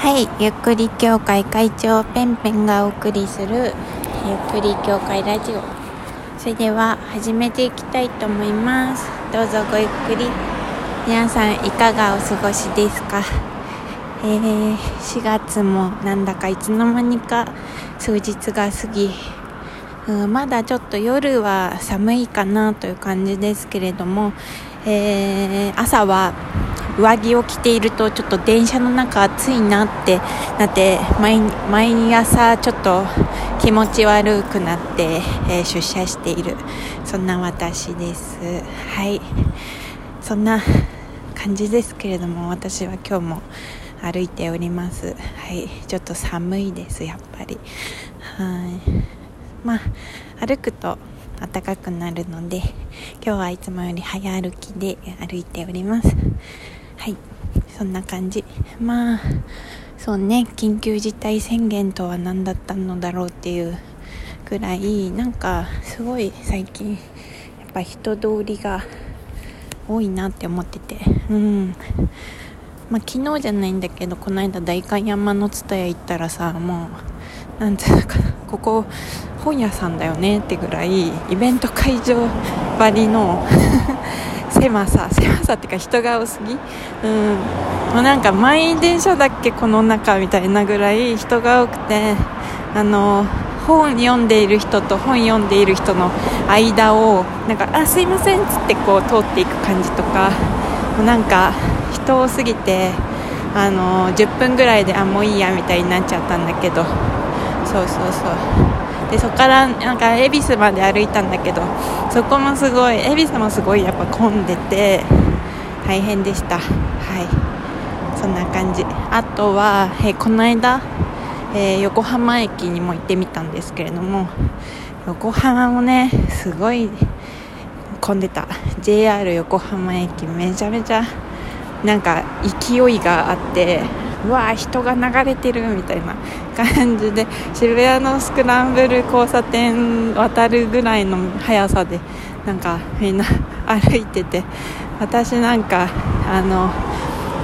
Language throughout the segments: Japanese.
はい、ゆっくり協会会長ペンペンがお送りするゆっくり協会ラジオ。それでは始めていきたいと思います。どうぞごゆっくり。皆さんいかがお過ごしですか？えー、4月もなんだかいつの間にか数日が過ぎ。うんまだちょっと夜は寒いかなという感じですけれども、えー朝は上着を着ているとちょっと電車の中暑いなってなって毎毎朝ちょっと気持ち悪くなって、えー出社している。そんな私です。はい。そんな感じですけれども私は今日も歩いております。はい。ちょっと寒いですやっぱり。はい。まあ歩くと暖かくなるので今日はいつもより早歩きで歩いております。はい。そんな感じ。まあそうね。緊急事態宣言とは何だったのだろうっていうぐらいなんかすごい最近やっぱ人通りが多いなって思ってて。うん。まあ、昨日じゃないんだけどこの間代官山の蔦屋行ったらさもうなんていうかここ本屋さんだよねってぐらいイベント会場ばりの 狭さ狭さっていうか人が多すぎ。うん。もうなんか満員電車だっけこの中みたいなぐらい人が多くて。あの本読んでいる人と本読んでいる人の間をなんかあすいませんっつってこう通っていく感じとか。もうなんか人多すぎてあの10分ぐらいであもういいやみたいになっちゃったんだけど。そうそうそう。でそこからなんか恵比寿まで歩いたんだけどそこもすごい恵比寿もすごいやっぱ混んでて大変でした。はい。そんな感じ。あとは、えーこの間、えー横浜駅にも行ってみたんですけれども横浜もねすごい混んでた。JR 横浜駅めちゃめちゃなんか勢いがあってうわー人が流れてるみたいな感じで渋谷のスクランブル交差点渡るぐらいの速さでなん。かみん。な歩いてて私なん。かあの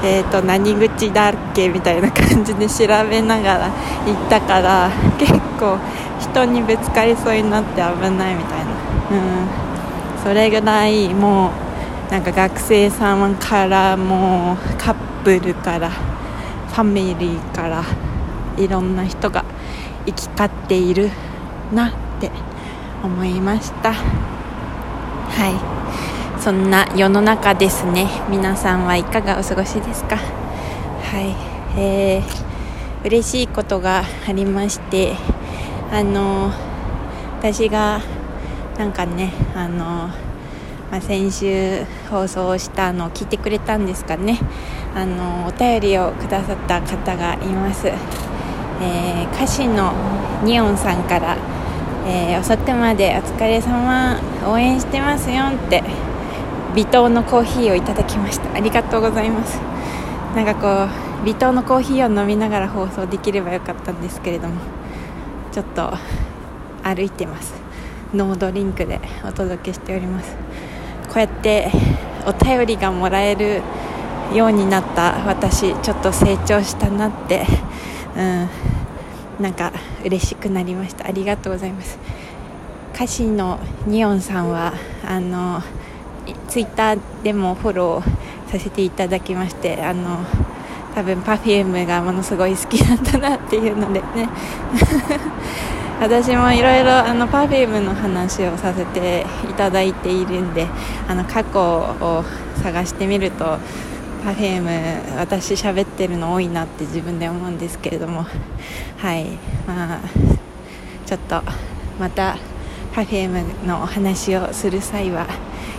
えー、と何口だっけみたいな感じで調べながら行ったから結構人にぶつかりそうになって危ないみたいな、うん、それぐらいもうなん。か学生さん。からもうカップルからファミリーからいろんな人が行き交っているなって思いました。はい。そんな世の中ですね。皆さんはいかがお過ごしですか？はい。えー、嬉しいことがありましてあの私がなんかねあのまあ、先週放送したのを聞いてくれたんですかね。あのお便りをくださった方がいます、えー歌手のニオンさんから、えー遅くまでお疲れ様応援してますよって微糖のコーヒーをいただきました。ありがとうございます。なんかこう微糖のコーヒーを飲みながら放送できればよかったんですけれどもちょっと歩いてます。ノードリンクでお届けしております。こうやってお便りがもらえるようになった私ちょっと成長したなって うんなんか嬉しくなりました。ありがとうございます。歌詞のニオンさんはあのツイッターでもフォローさせていただきましてあの多分 Perfume がものすごい好きなんだなっていうのでね。私もいろいろ Perfume の話をさせていただいているんであの過去を探してみると Perfume 私喋ってるの多いなって自分で思うんですけれども。はい。まあちょっとまた Perfume のお話をする際は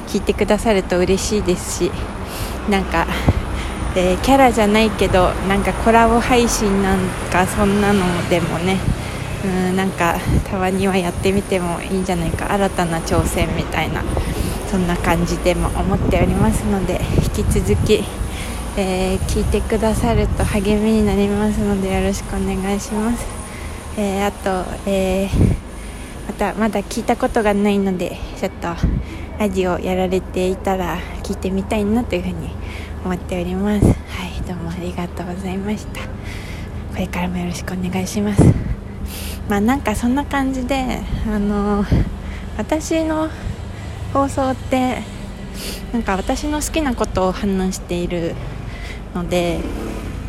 聞いてくださると嬉しいですしなんか、えーキャラじゃないけどなんかコラボ配信なんかそんなのでもねうんなんかたまにはやってみてもいいんじゃないか新たな挑戦みたいなそんな感じでも思っておりますので引き続き、えー聞いてくださると励みになりますのでよろしくお願いします、えーあと、えーまたまだ聞いたことがないのでちょっとラジオやられていたら聞いてみたいなというふうに思っております。はいどうもありがとうございました。これからもよろしくお願いします。まあなんかそんな感じであの私の放送ってなんか私の好きなことを話しているので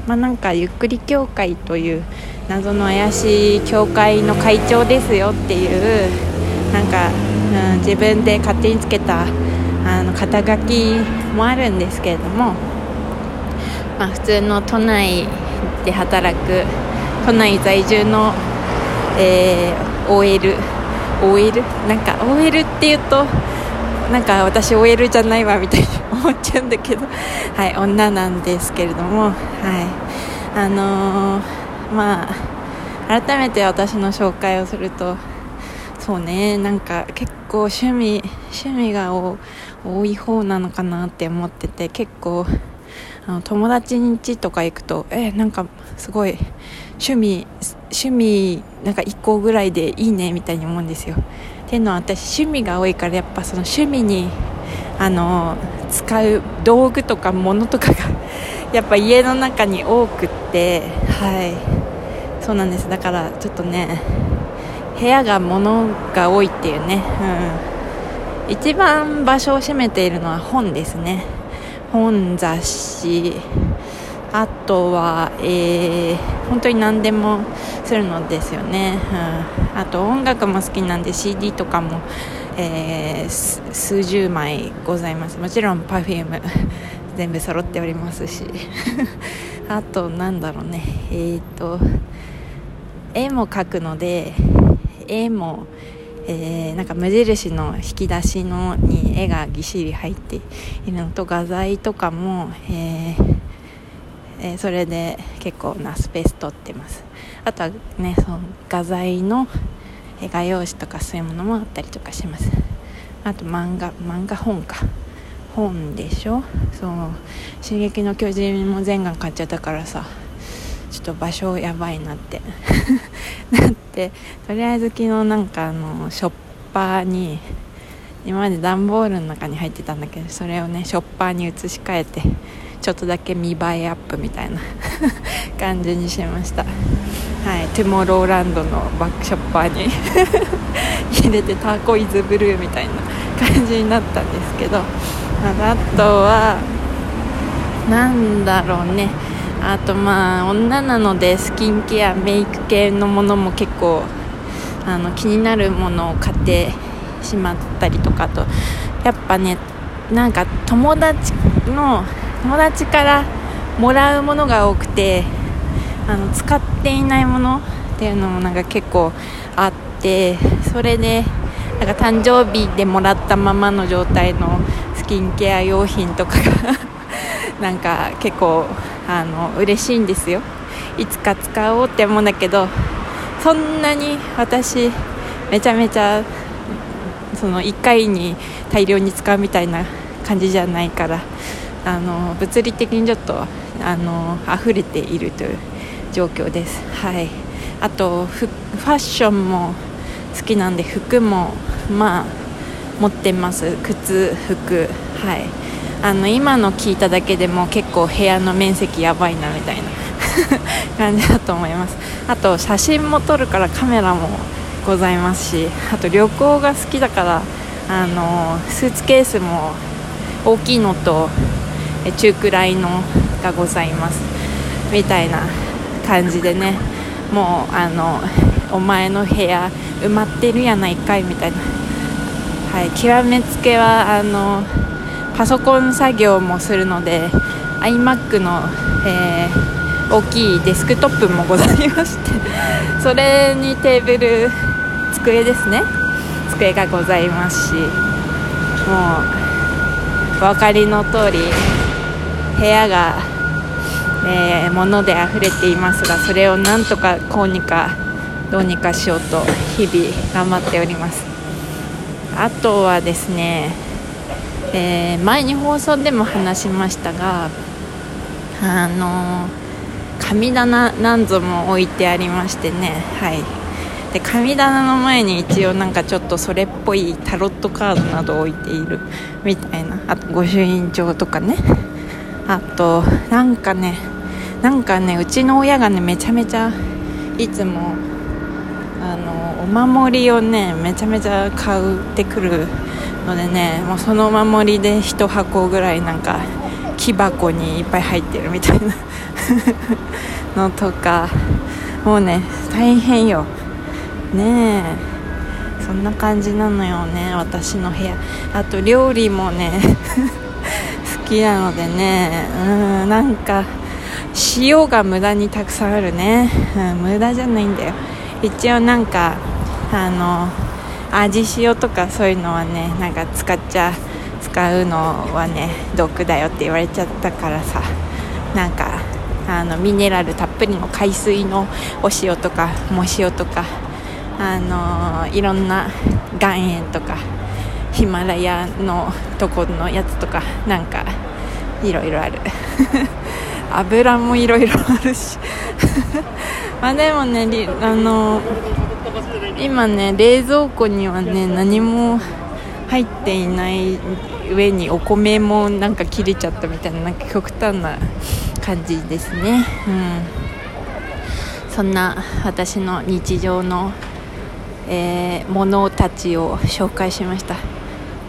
まあなんかゆっくり協会という謎の怪しい協会の会長ですよっていうなんか、うん、自分で勝手につけたあの肩書きもあるんですけれども、まあ、普通の都内で働く都内在住の、えー、OL OL なんか OL っていうとなんか私 OL じゃないわみたいに思っちゃうんだけど、はい、女なんですけれども、はい、あのー、まあ改めて私の紹介をするとそうね。なんか結構趣味趣味が多い方なのかなって思ってて結構あの友達ん家とか行くとえなんかすごい趣味趣味なんか1個ぐらいでいいねみたいに思うんですよ。ての私趣味が多いからやっぱその趣味にあの使う道具とか物とかが やっぱ家の中に多くってはい。そうなんです。だからちょっとね部屋が物が多いっていうね、うん、一番場所を占めているのは本ですね。本雑誌。あとは、えー、本当に何でもするのですよね、うん、あと音楽も好きなんで CD とかも、えー、数十枚ございます。もちろん Perfume 全部揃っておりますし。あとなんだろうね。えっ、と絵も描くので絵もえー、なんか無印の引き出しのに絵がぎっしり入っているのと画材とかも、えーえー、それで結構なスペース取ってます。あとはねその画材の画用紙とかそういうものもあったりとかします。あと漫画漫画本か。本でしょ？そう「進撃の巨人」も全巻買っちゃったからさ。ちょっと場所やばいなって。なって。とりあえず昨日なんかあのショッパーに今まで段ボールの中に入ってたんだけどそれをねショッパーに移し替えてちょっとだけ見栄えアップみたいな 感じにしました。はい。トゥモローランドのバックショッパーに 入れてターコイズブルーみたいな感じになったんですけど。あとはなんだろうね。あとまあ女なのでスキンケアメイク系のものも結構あの気になるものを買ってしまったりとかと。やっぱねなんか友達の友達からもらうものが多くてあの使っていないものっていうのもなんか結構あってそれでなんか誕生日でもらったままの状態のスキンケア用品とかが なんか結構あの嬉しいんですよ。いつか使おうって思うんだけどそんなに私めちゃめちゃその1回に大量に使うみたいな感じじゃないからあの物理的にちょっとあの溢れているという状況です。はい。あとファッションも好きなんで服もまあ持ってます。靴服。はい。あの今の聞いただけでも結構部屋の面積やばいなみたいな 感じだと思います。あと写真も撮るからカメラもございますしあと旅行が好きだからあのスーツケースも大きいのと中くらいのがございます。みたいな感じでね。もうあのお前の部屋埋まってるやないかいみたいな、はい、極めつけはあのパソコン作業もするので iMac の、えー、大きいデスクトップもございまして それにテーブル机ですね。机がございますしもうお分かりの通り部屋が、えー、物で溢れていますがそれをなんとかこうにかどうにかしようと日々頑張っております。あとはですね、えー、前に放送でも話しましたがあの神棚何ぞも置いてありましてねはい。で神棚の前に一応なんかちょっとそれっぽいタロットカードなど置いているみたいなあと御朱印帳とかね。あとなんかねなんかねうちの親がねめちゃめちゃいつもあのお守りをねめちゃめちゃ買ってくるのでねもうそのお守りで1箱ぐらいなんか木箱にいっぱい入ってるみたいな のとかもうね大変よ。ねえ。そんな感じなのよね私の部屋。あと料理もね きなのでね。うんなんか塩が無駄にたくさんあるね、うん、無駄じゃないんだよ。一応なんかあの味塩とかそういうのはねなんか使っちゃ使うのはね毒だよって言われちゃったからさ。なんかあのミネラルたっぷりの海水のお塩とか藻塩とかあのいろんな岩塩とかヒマラヤのとこのやつとかなんかいろいろある。油もいろいろあるし。まあでもねあの今ね冷蔵庫にはね何も入っていない上にお米もなんか切れちゃったみたいななんか極端な感じですね。うん。そんな私の日常の、えー、ものたちを紹介しました。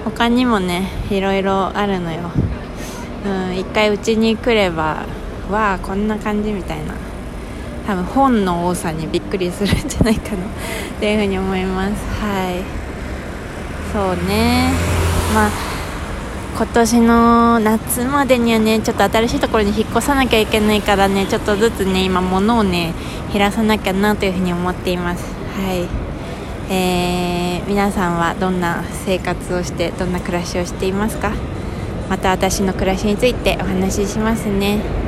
他にもねいろいろあるのよ。うん一回うちに来ればわあこんな感じみたいな。多分本の多さにびっくりするんじゃないかな。っていうふうに思います。はい。そうね。まあ今年の夏までにはねちょっと新しいところに引っ越さなきゃいけないからねちょっとずつね今物をね減らさなきゃなというふうに思っています。はい。えー、皆さんはどんな生活をしてどんな暮らしをしていますか？また私の暮らしについてお話ししますね。